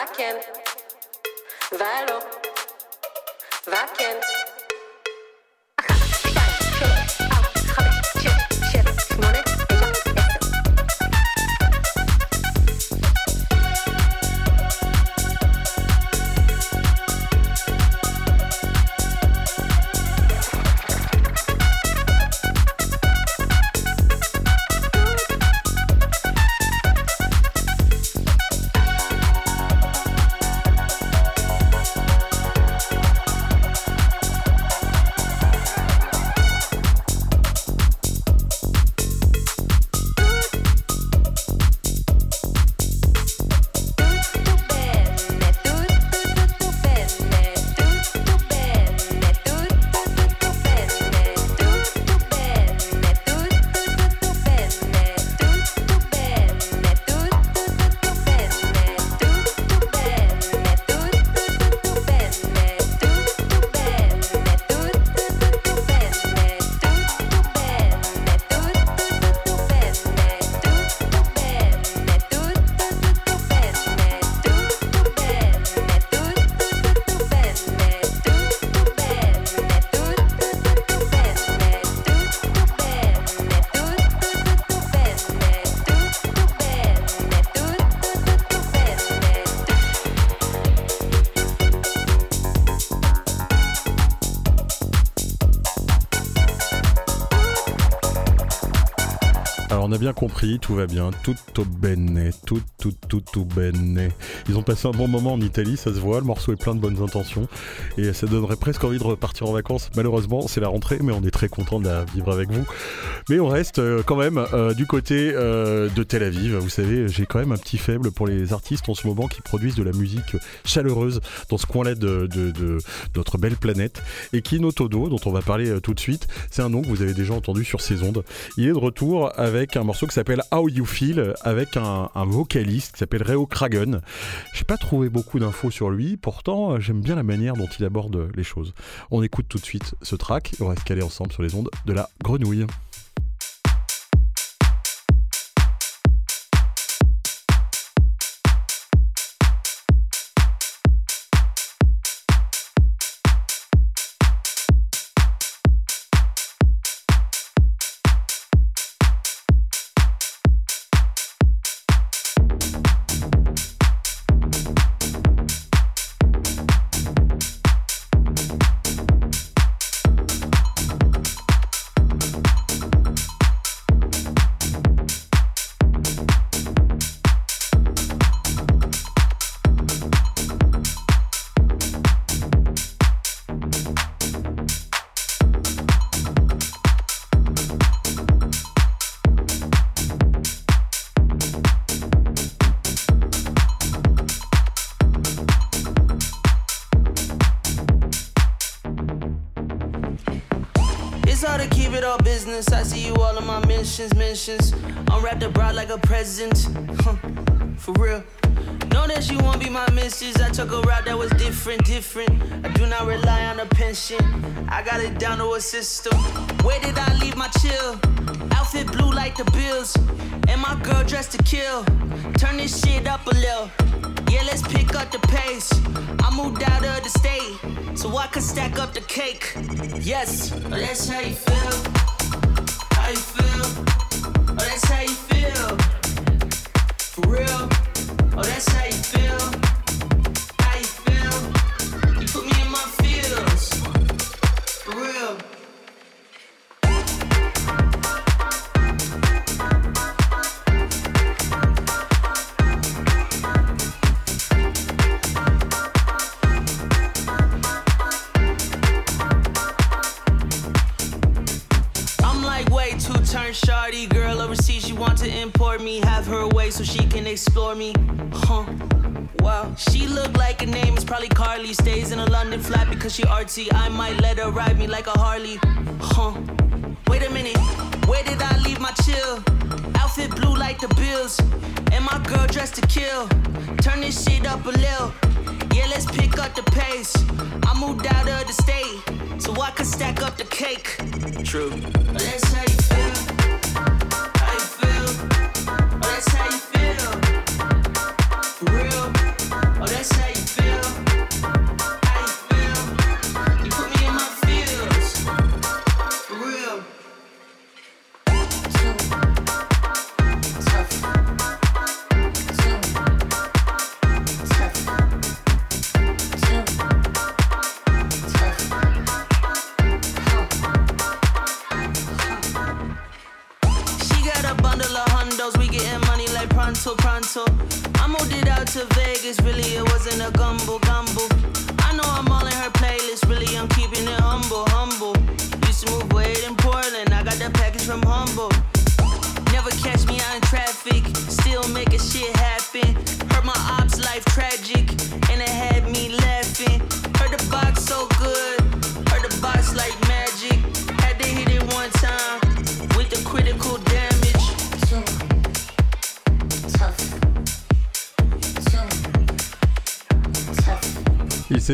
rocking. Bien compris, tout va bien, tutto bene, tout, tout, tout, tout bene. Ils ont passé un bon moment en Italie, ça se voit, le morceau est plein de bonnes intentions et ça donnerait presque envie de repartir en vacances. Malheureusement, c'est la rentrée, mais on est très content de la vivre avec vous. Mais on reste euh, quand même euh, du côté euh, de Tel Aviv. Vous savez, j'ai quand même un petit faible pour les artistes en ce moment qui produisent de la musique chaleureuse dans ce coin-là de, notre belle planète. Et qui Notodo, dont on va parler tout de suite, c'est un nom que vous avez déjà entendu sur ces ondes. Il est de retour avec un morceau qui s'appelle How You Feel, avec un, vocaliste qui s'appelle Reo Kragen. J'ai pas trouvé beaucoup d'infos sur lui, pourtant j'aime bien la manière dont il aborde les choses. On écoute tout de suite ce track et on reste calé ensemble sur les ondes de la grenouille. Mentions. Mentions. I'm wrapped abroad like a present. For real. Know that you won't be my missus. I took a route that was different, different. I do not rely on a pension. I got it down to a system. Where did I leave my chill? Outfit blue like the bills. And my girl dressed to kill. Turn this shit up a little. Yeah, let's pick up the pace. I moved out of the state so I can stack up the cake. Yes, that's how you feel.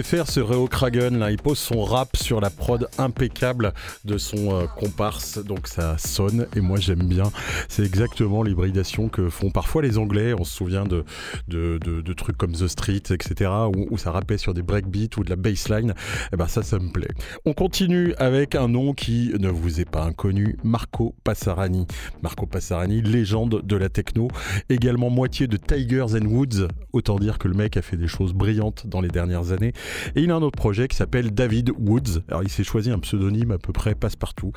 Faire ce Reo Kragen là, il pose son rap sur la prod impeccable de son euh, comparse, donc ça sonne et moi j'aime bien. C'est exactement l'hybridation que font parfois les Anglais. On se souvient de, de, trucs comme The Street, etc., où, ça rappait sur des breakbeats ou de la bassline. Et eh ben ça, ça me plaît. On continue avec un nom qui ne vous est pas inconnu, Marco Passarani. Marco Passarani, légende de la techno, également moitié de Tigers and Woods. Autant dire que le mec a fait des choses brillantes dans les dernières années. Et il a un autre projet qui s'appelle David Woods. Alors il s'est choisi un pseudonyme à peu près passe-partout.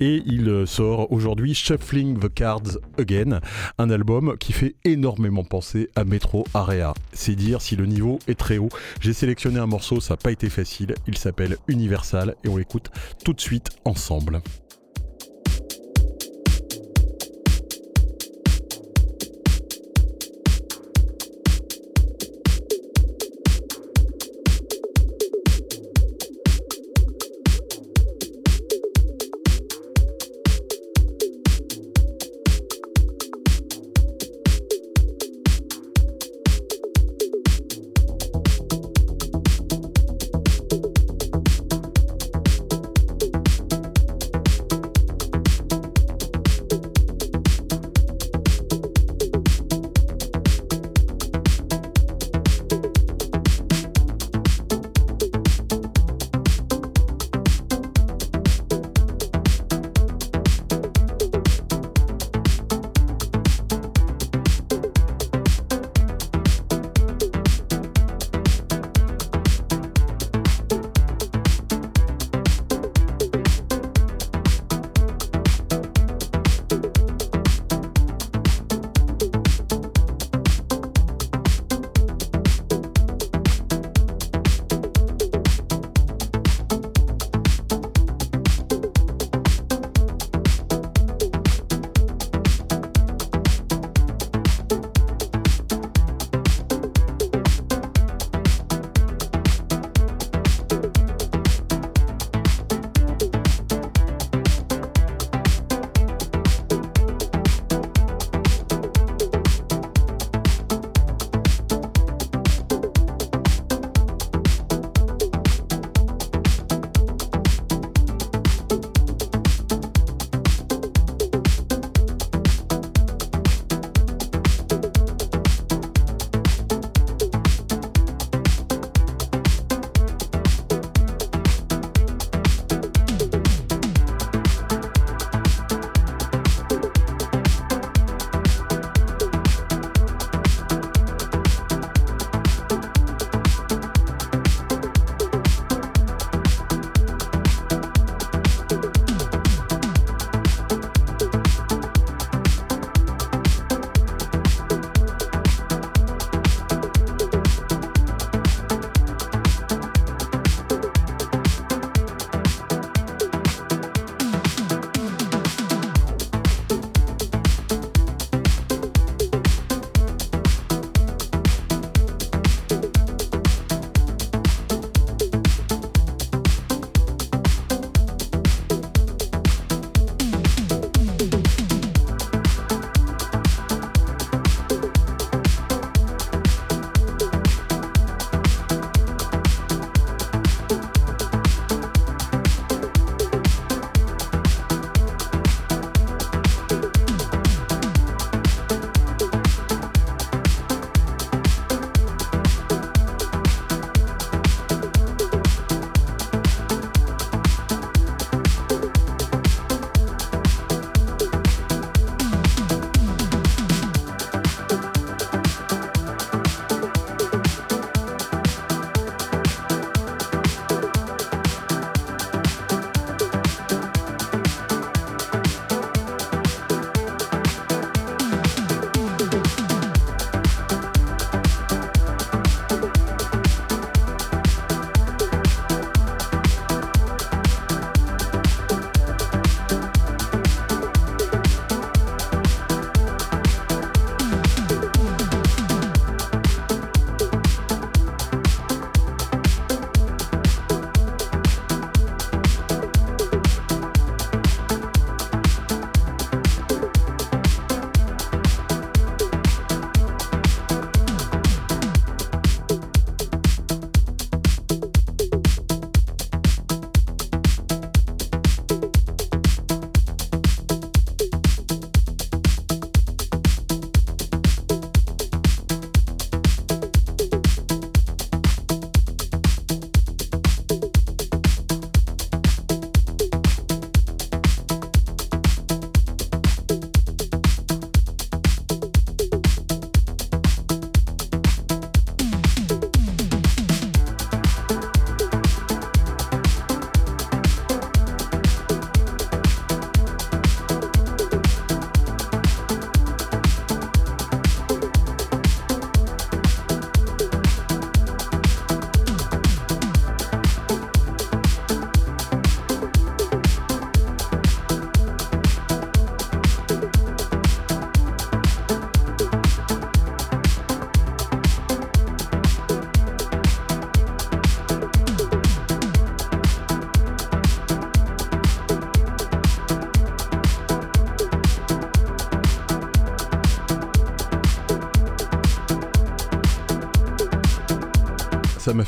Et il euh, sort aujourd'hui Shuffling the Cards Again, un album qui fait énormément penser à Metro Area. C'est dire si le niveau est très haut. J'ai sélectionné un morceau, ça n'a pas été facile. Il s'appelle Universal et on l'écoute tout de suite ensemble.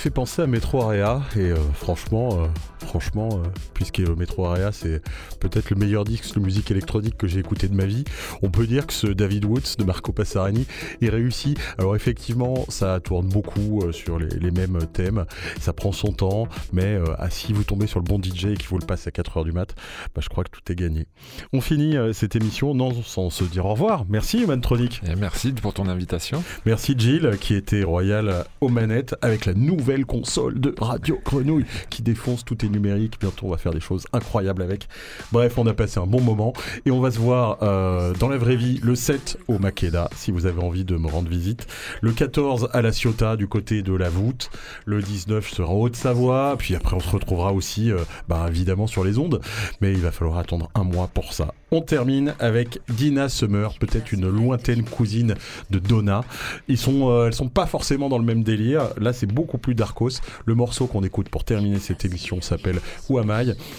Fait penser à Metro Area et euh, franchement, euh, franchement, euh, puisque Metro Area c'est peut-être le meilleur disque de musique électronique que j'ai écouté de ma vie, on peut dire que ce David Woods de Marco Passarani est réussi. Alors effectivement, ça tourne beaucoup sur les, mêmes thèmes, ça prend son temps, mais ah, si vous tombez sur le bon DJ et qu'il vous le passe à 4h du mat, bah, je crois que tout est gagné. On finit cette émission non sans se dire au revoir. Merci Human Tronic. Et merci pour ton invitation. Merci Jill qui était royal aux manettes avec la nouvelle console de Radio Grenouille qui défonce, tout est numérique. Bientôt, on va faire des choses incroyables avec. Bref, on a passé un bon moment et on va se voir euh, dans la vraie vie le 7 au Makeda si vous avez envie de me rendre visite. Le 14 à la Ciotat du côté de la voûte. Le 19 sera en Haute-Savoie. Puis après, on se retrouvera aussi, euh, bah, évidemment, sur les ondes. Mais il va falloir attendre un mois pour ça. On termine avec Dina Summer, peut-être une lointaine cousine de Donna. Ils sont, euh, elles sont pas forcément dans le même délire. Là, c'est beaucoup plus darkos. Le morceau qu'on écoute pour terminer cette émission s'appelle Who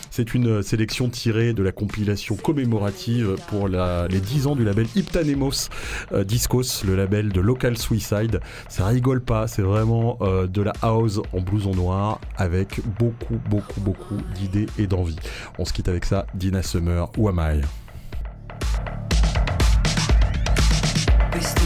C'est une sélection tirée de la compilation commémorative pour les 10 ans du label Hyptanemos euh, Discos, le label de Local Suicide. Ça rigole pas, c'est vraiment euh, de la house en blouson noir avec beaucoup, beaucoup, beaucoup d'idées et d'envie. On se quitte avec ça, Dina Summer, Who Am I? Bist?